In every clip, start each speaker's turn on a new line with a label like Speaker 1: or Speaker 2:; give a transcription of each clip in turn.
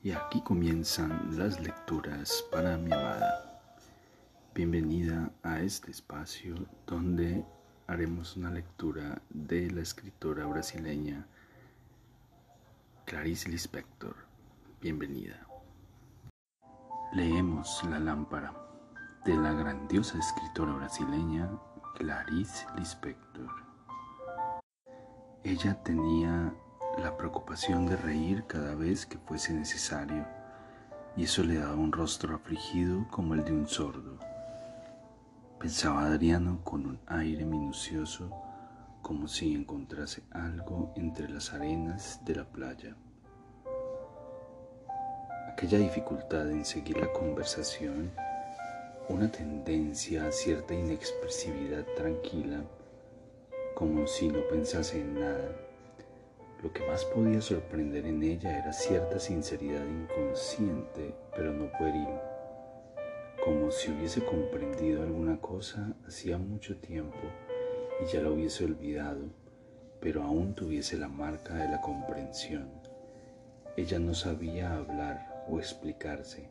Speaker 1: Y aquí comienzan las lecturas para mi amada. Bienvenida a este espacio donde haremos una lectura de la escritora brasileña Clarice Lispector. Bienvenida. Leemos La lámpara de la grandiosa escritora brasileña Clarice Lispector. Ella tenía la preocupación de reír cada vez que fuese necesario, y eso le daba un rostro afligido como el de un sordo. Pensaba Adriano con un aire minucioso, como si encontrase algo entre las arenas de la playa. Aquella dificultad en seguir la conversación, una tendencia a cierta inexpresividad tranquila, como si no pensase en nada, lo que más podía sorprender en ella era cierta sinceridad inconsciente, pero no pueril, como si hubiese comprendido alguna cosa hacía mucho tiempo y ya la hubiese olvidado, pero aún tuviese la marca de la comprensión. Ella no sabía hablar o explicarse,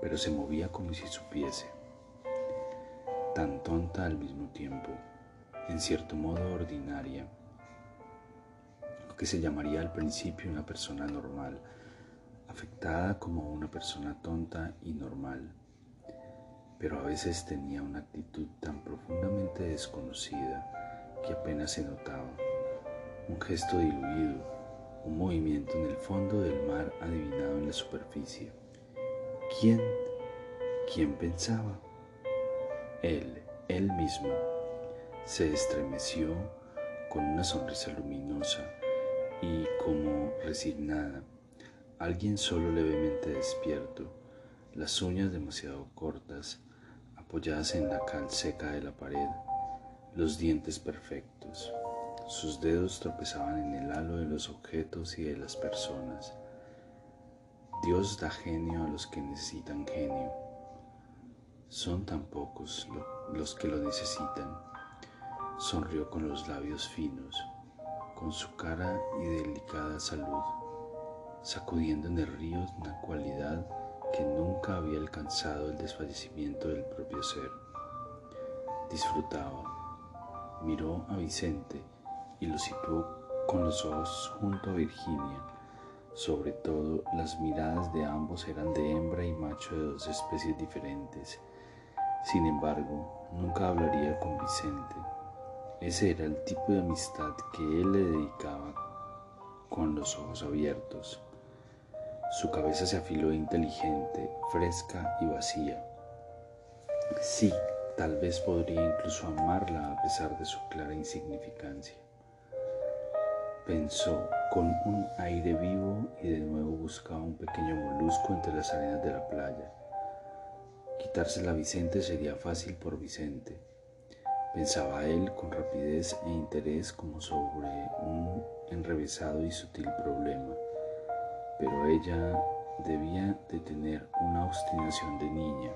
Speaker 1: pero se movía como si supiese. Tan tonta al mismo tiempo, en cierto modo ordinaria que se llamaría al principio una persona normal, afectada como una persona tonta y normal, pero a veces tenía una actitud tan profundamente desconocida que apenas se notaba, un gesto diluido, un movimiento en el fondo del mar adivinado en la superficie. ¿Quién? ¿Quién pensaba? Él, él mismo, se estremeció con una sonrisa luminosa y como resignada, alguien solo levemente despierto, las uñas demasiado cortas, apoyadas en la cal seca de la pared, los dientes perfectos. Sus dedos tropezaban en el halo de los objetos y de las personas. Dios da genio a los que necesitan genio. Son tan pocos los que lo necesitan. Sonrió con los labios finos con su cara y delicada salud, sacudiendo en el río una cualidad que nunca había alcanzado el desfallecimiento del propio ser. Disfrutaba, miró a Vicente y lo situó con los ojos junto a Virginia. Sobre todo, las miradas de ambos eran de hembra y macho de dos especies diferentes. Sin embargo, nunca hablaría con Vicente ese era el tipo de amistad que él le dedicaba con los ojos abiertos. Su cabeza se afiló inteligente, fresca y vacía. Sí, tal vez podría incluso amarla a pesar de su clara insignificancia. Pensó con un aire vivo y de nuevo buscaba un pequeño molusco entre las arenas de la playa. Quitársela a Vicente sería fácil por Vicente Pensaba él con rapidez e interés como sobre un enrevesado y sutil problema, pero ella debía de tener una obstinación de niña.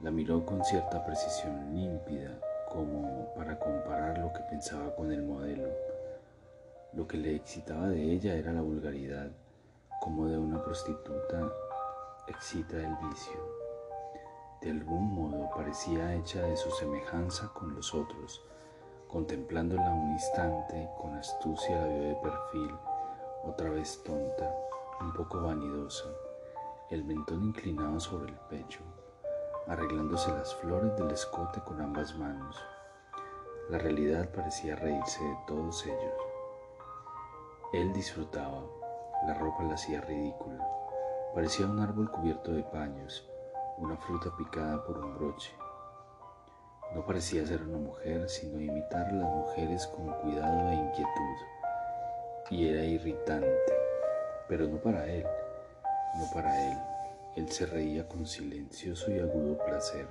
Speaker 1: La miró con cierta precisión límpida, como para comparar lo que pensaba con el modelo. Lo que le excitaba de ella era la vulgaridad, como de una prostituta excita el vicio. De algún modo parecía hecha de su semejanza con los otros. Contemplándola un instante, con astucia la vio de perfil, otra vez tonta, un poco vanidosa, el mentón inclinado sobre el pecho, arreglándose las flores del escote con ambas manos. La realidad parecía reírse de todos ellos. Él disfrutaba, la ropa la hacía ridícula, parecía un árbol cubierto de paños, una fruta picada por un broche. No parecía ser una mujer, sino imitar las mujeres con cuidado e inquietud. Y era irritante, pero no para él, no para él. Él se reía con silencioso y agudo placer.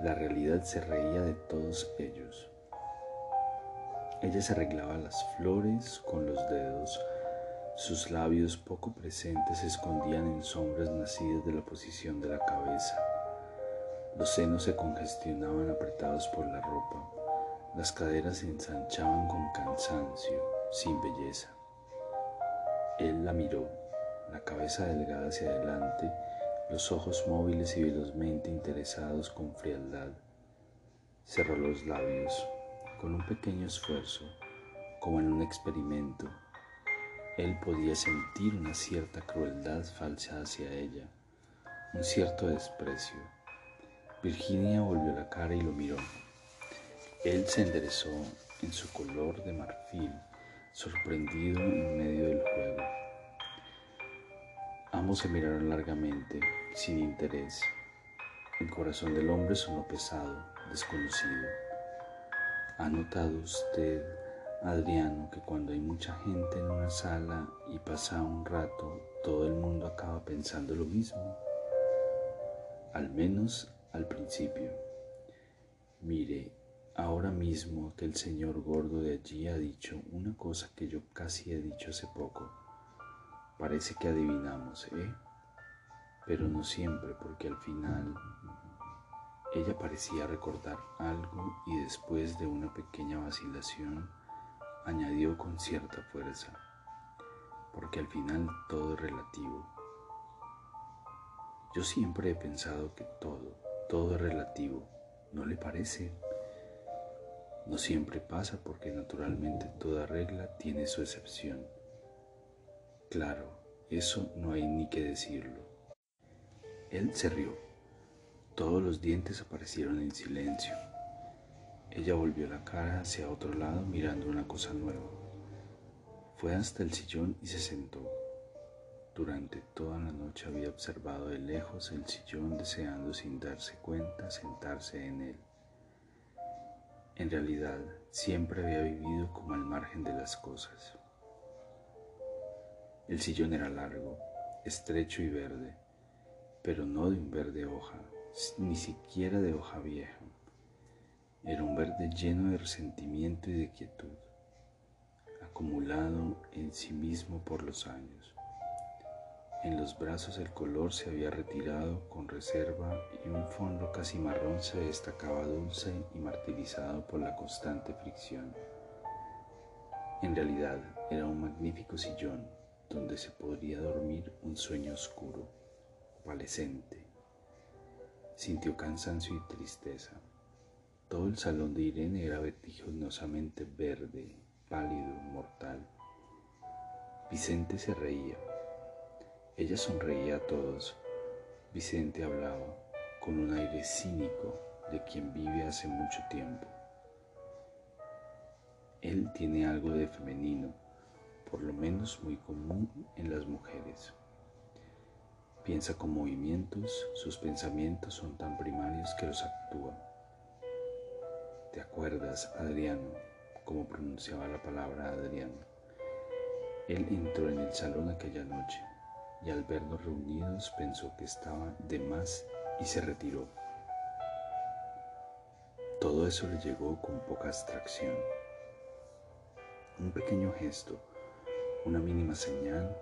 Speaker 1: La realidad se reía de todos ellos. Ella se arreglaba las flores con los dedos, sus labios poco presentes se escondían en sombras nacidas de la posición de la cabeza. Los senos se congestionaban apretados por la ropa. Las caderas se ensanchaban con cansancio, sin belleza. Él la miró, la cabeza delgada hacia adelante, los ojos móviles y velozmente interesados con frialdad. Cerró los labios con un pequeño esfuerzo, como en un experimento. Él podía sentir una cierta crueldad falsa hacia ella, un cierto desprecio. Virginia volvió la cara y lo miró. Él se enderezó en su color de marfil, sorprendido en medio del juego. Ambos se miraron largamente, sin interés. El corazón del hombre sonó pesado, desconocido. ¿Ha notado usted, Adriano, que cuando hay mucha gente en una sala y pasa un rato, todo el mundo acaba pensando lo mismo? Al menos al principio. Mire, Ahora mismo aquel señor gordo de allí ha dicho una cosa que yo casi he dicho hace poco. Parece que adivinamos, ¿eh? Pero no siempre, porque al final ella parecía recordar algo y después de una pequeña vacilación añadió con cierta fuerza, porque al final todo es relativo. Yo siempre he pensado que todo, todo es relativo, ¿no le parece? No siempre pasa porque naturalmente toda regla tiene su excepción. Claro, eso no hay ni que decirlo. Él se rió. Todos los dientes aparecieron en silencio. Ella volvió la cara hacia otro lado mirando una cosa nueva. Fue hasta el sillón y se sentó. Durante toda la noche había observado de lejos el sillón deseando sin darse cuenta sentarse en él. En realidad, siempre había vivido como al margen de las cosas. El sillón era largo, estrecho y verde, pero no de un verde hoja, ni siquiera de hoja vieja. Era un verde lleno de resentimiento y de quietud, acumulado en sí mismo por los años. En los brazos el color se había retirado con reserva y un fondo casi marrón se destacaba dulce y martirizado por la constante fricción. En realidad era un magnífico sillón donde se podría dormir un sueño oscuro, opalescente. Sintió cansancio y tristeza. Todo el salón de Irene era vertiginosamente verde, pálido, mortal. Vicente se reía ella sonreía a todos. Vicente hablaba con un aire cínico de quien vive hace mucho tiempo. Él tiene algo de femenino, por lo menos muy común en las mujeres. Piensa con movimientos, sus pensamientos son tan primarios que los actúa. ¿Te acuerdas, Adriano, cómo pronunciaba la palabra Adriano? Él entró en el salón aquella noche y al vernos reunidos pensó que estaba de más y se retiró. Todo eso le llegó con poca abstracción. Un pequeño gesto, una mínima señal,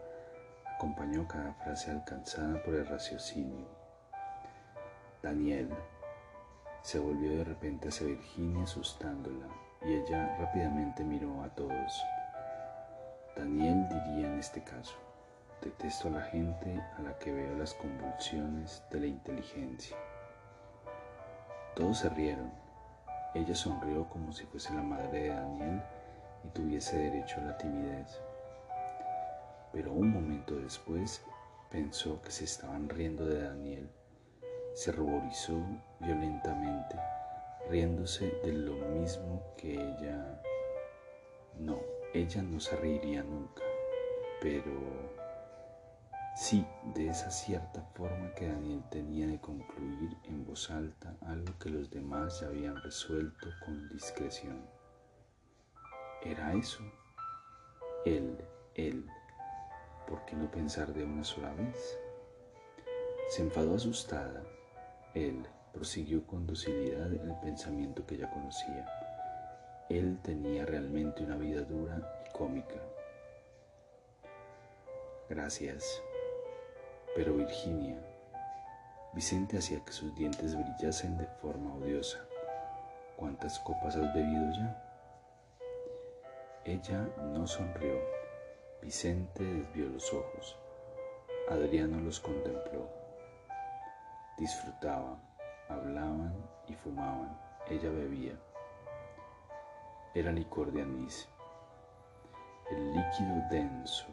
Speaker 1: acompañó cada frase alcanzada por el raciocinio. Daniel se volvió de repente hacia Virginia asustándola y ella rápidamente miró a todos. Daniel diría en este caso. Detesto a la gente a la que veo las convulsiones de la inteligencia. Todos se rieron. Ella sonrió como si fuese la madre de Daniel y tuviese derecho a la timidez. Pero un momento después pensó que se estaban riendo de Daniel. Se ruborizó violentamente, riéndose de lo mismo que ella. No, ella no se reiría nunca, pero Sí, de esa cierta forma que Daniel tenía de concluir en voz alta algo que los demás ya habían resuelto con discreción. Era eso. Él, él. ¿Por qué no pensar de una sola vez? Se enfadó asustada. Él prosiguió con docilidad el pensamiento que ya conocía. Él tenía realmente una vida dura y cómica. Gracias, pero Virginia, Vicente hacía que sus dientes brillasen de forma odiosa. ¿Cuántas copas has bebido ya? Ella no sonrió. Vicente desvió los ojos. Adriano los contempló. Disfrutaba, hablaban y fumaban. Ella bebía. Era licor de anís. El líquido denso,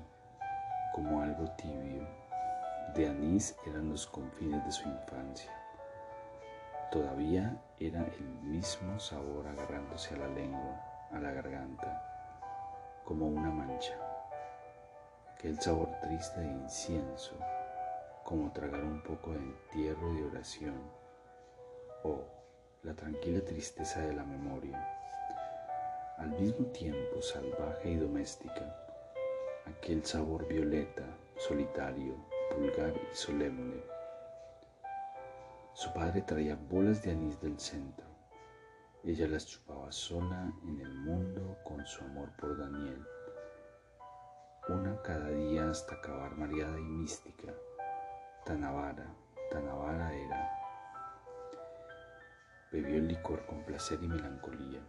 Speaker 1: como algo tibio, de anís eran los confines de su infancia. Todavía era el mismo sabor agarrándose a la lengua, a la garganta, como una mancha. Aquel sabor triste de incienso, como tragar un poco de entierro y oración, o la tranquila tristeza de la memoria, al mismo tiempo salvaje y doméstica, aquel sabor violeta, solitario, vulgar y solemne su padre traía bolas de anís del centro. Ella las chupaba sola en el mundo con su amor por Daniel. Una cada día hasta acabar mareada y mística. Tan avara, tan avara era. Bebió el licor con placer y melancolía,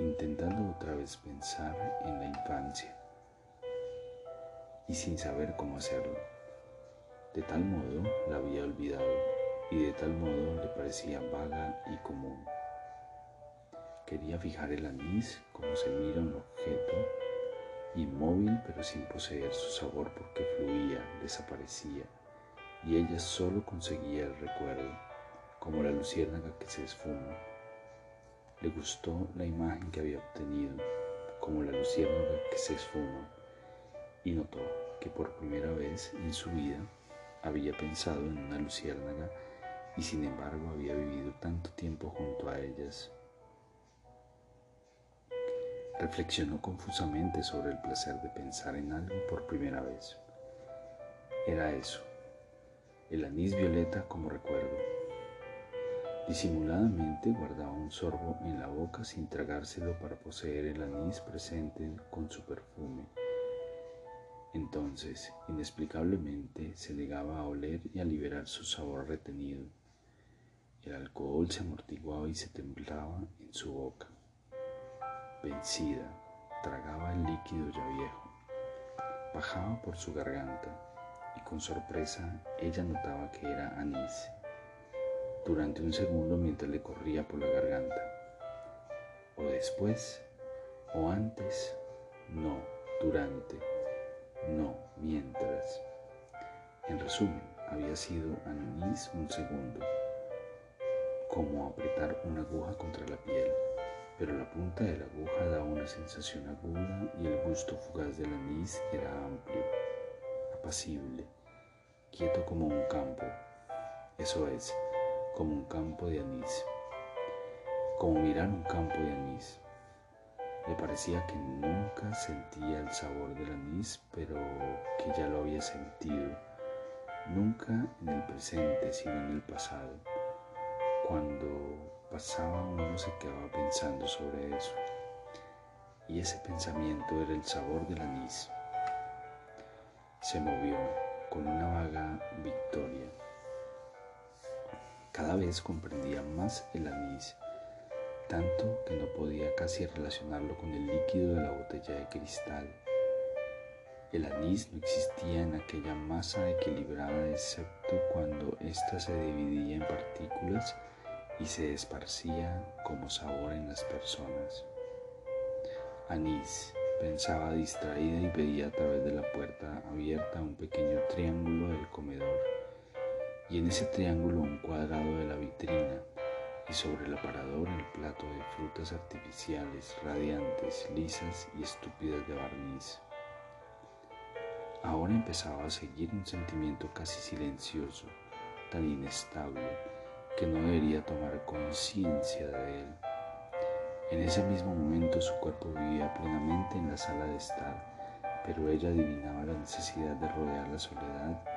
Speaker 1: intentando otra vez pensar en la infancia y sin saber cómo hacerlo. De tal modo la había olvidado y de tal modo le parecía vaga y común. Quería fijar el anís como se mira un objeto, inmóvil pero sin poseer su sabor porque fluía, desaparecía, y ella solo conseguía el recuerdo, como la luciérnaga que se esfuma. Le gustó la imagen que había obtenido, como la luciérnaga que se esfuma, y notó que por primera vez en su vida había pensado en una luciérnaga y sin embargo había vivido tanto tiempo junto a ellas. Reflexionó confusamente sobre el placer de pensar en algo por primera vez. Era eso, el anís violeta como recuerdo. Disimuladamente guardaba un sorbo en la boca sin tragárselo para poseer el anís presente con su perfume. Entonces, inexplicablemente, se negaba a oler y a liberar su sabor retenido. El alcohol se amortiguaba y se temblaba en su boca. Vencida, tragaba el líquido ya viejo. Bajaba por su garganta y con sorpresa ella notaba que era anís. Durante un segundo mientras le corría por la garganta. O después, o antes, no, durante, no, mientras. En resumen, había sido anís un segundo como apretar una aguja contra la piel, pero la punta de la aguja daba una sensación aguda y el gusto fugaz del anís era amplio, apacible, quieto como un campo, eso es, como un campo de anís, como mirar un campo de anís. Le parecía que nunca sentía el sabor del anís, pero que ya lo había sentido, nunca en el presente, sino en el pasado cuando pasaba uno se quedaba pensando sobre eso. Y ese pensamiento era el sabor del anís. Se movió con una vaga victoria. Cada vez comprendía más el anís, tanto que no podía casi relacionarlo con el líquido de la botella de cristal. El anís no existía en aquella masa equilibrada excepto cuando ésta se dividía en partículas y se esparcía como sabor en las personas. Anís pensaba distraída y veía a través de la puerta abierta un pequeño triángulo del comedor y en ese triángulo un cuadrado de la vitrina y sobre el aparador el plato de frutas artificiales, radiantes, lisas y estúpidas de barniz. Ahora empezaba a seguir un sentimiento casi silencioso, tan inestable, que no debería tomar conciencia de él. En ese mismo momento su cuerpo vivía plenamente en la sala de estar, pero ella adivinaba la necesidad de rodear la soledad,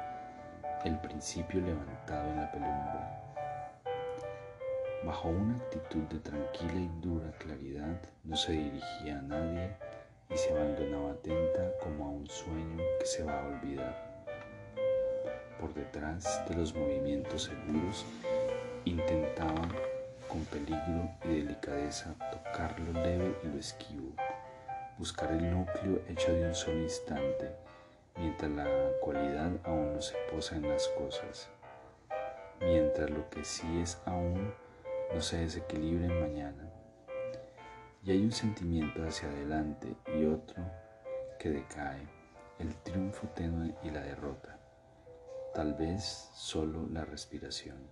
Speaker 1: el principio levantado en la penumbra. Bajo una actitud de tranquila y dura claridad, no se dirigía a nadie y se abandonaba atenta como a un sueño que se va a olvidar. Por detrás de los movimientos seguros Intentaba con peligro y delicadeza tocar lo leve y lo esquivo, buscar el núcleo hecho de un solo instante, mientras la cualidad aún no se posa en las cosas, mientras lo que sí es aún no se desequilibre en mañana. Y hay un sentimiento hacia adelante y otro que decae, el triunfo tenue y la derrota, tal vez solo la respiración.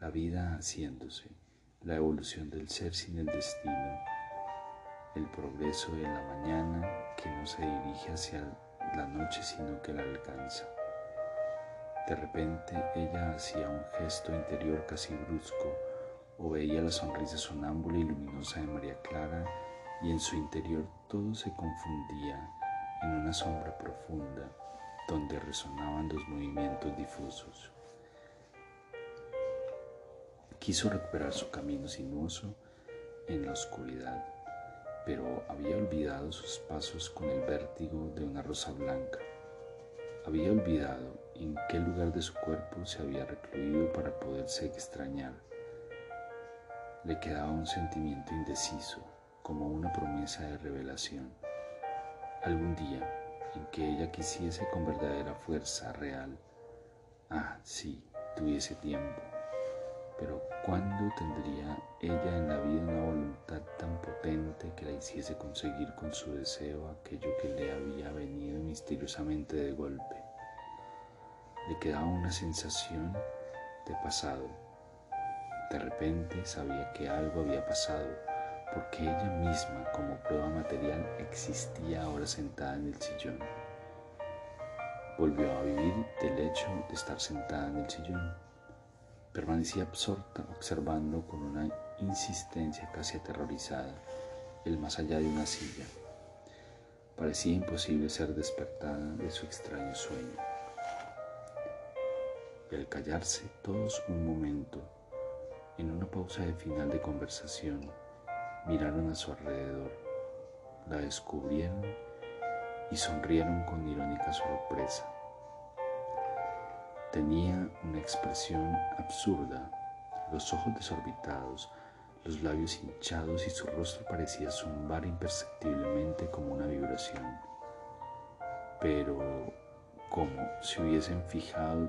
Speaker 1: La vida haciéndose, la evolución del ser sin el destino, el progreso de la mañana que no se dirige hacia la noche sino que la alcanza. De repente ella hacía un gesto interior casi brusco o veía la sonrisa sonámbula y luminosa de María Clara y en su interior todo se confundía en una sombra profunda donde resonaban los movimientos difusos. Quiso recuperar su camino sinuoso en la oscuridad pero había olvidado sus pasos con el vértigo de una rosa blanca. Había olvidado en qué lugar de su cuerpo se había recluido para poderse extrañar. Le quedaba un sentimiento indeciso, como una promesa de revelación. Algún día en que ella quisiese con verdadera fuerza real, ah, sí, tuviese tiempo, pero ¿cuándo tendría ella en la vida una voluntad tan potente que la hiciese conseguir con su deseo aquello que le había venido misteriosamente de golpe? Le quedaba una sensación de pasado. De repente sabía que algo había pasado, porque ella misma, como prueba material, existía ahora sentada en el sillón. Volvió a vivir del hecho de estar sentada en el sillón Permanecía absorta observando con una insistencia casi aterrorizada el más allá de una silla. Parecía imposible ser despertada de su extraño sueño. Y al callarse todos un momento, en una pausa de final de conversación, miraron a su alrededor, la descubrieron y sonrieron con irónica sorpresa. Tenía una expresión absurda, los ojos desorbitados, los labios hinchados y su rostro parecía zumbar imperceptiblemente como una vibración. Pero como si hubiesen fijado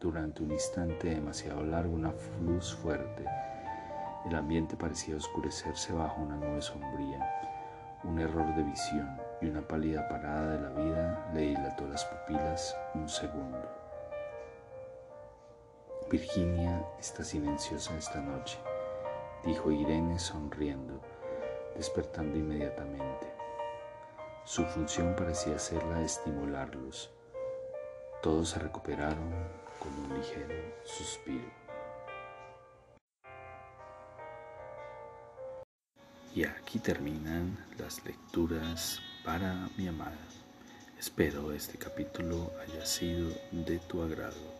Speaker 1: durante un instante demasiado largo una luz fuerte, el ambiente parecía oscurecerse bajo una nube sombría. Un error de visión y una pálida parada de la vida le dilató las pupilas un segundo. Virginia está silenciosa esta noche, dijo Irene sonriendo, despertando inmediatamente. Su función parecía ser la de estimularlos. Todos se recuperaron con un ligero suspiro. Y aquí terminan las lecturas para mi amada. Espero este capítulo haya sido de tu agrado.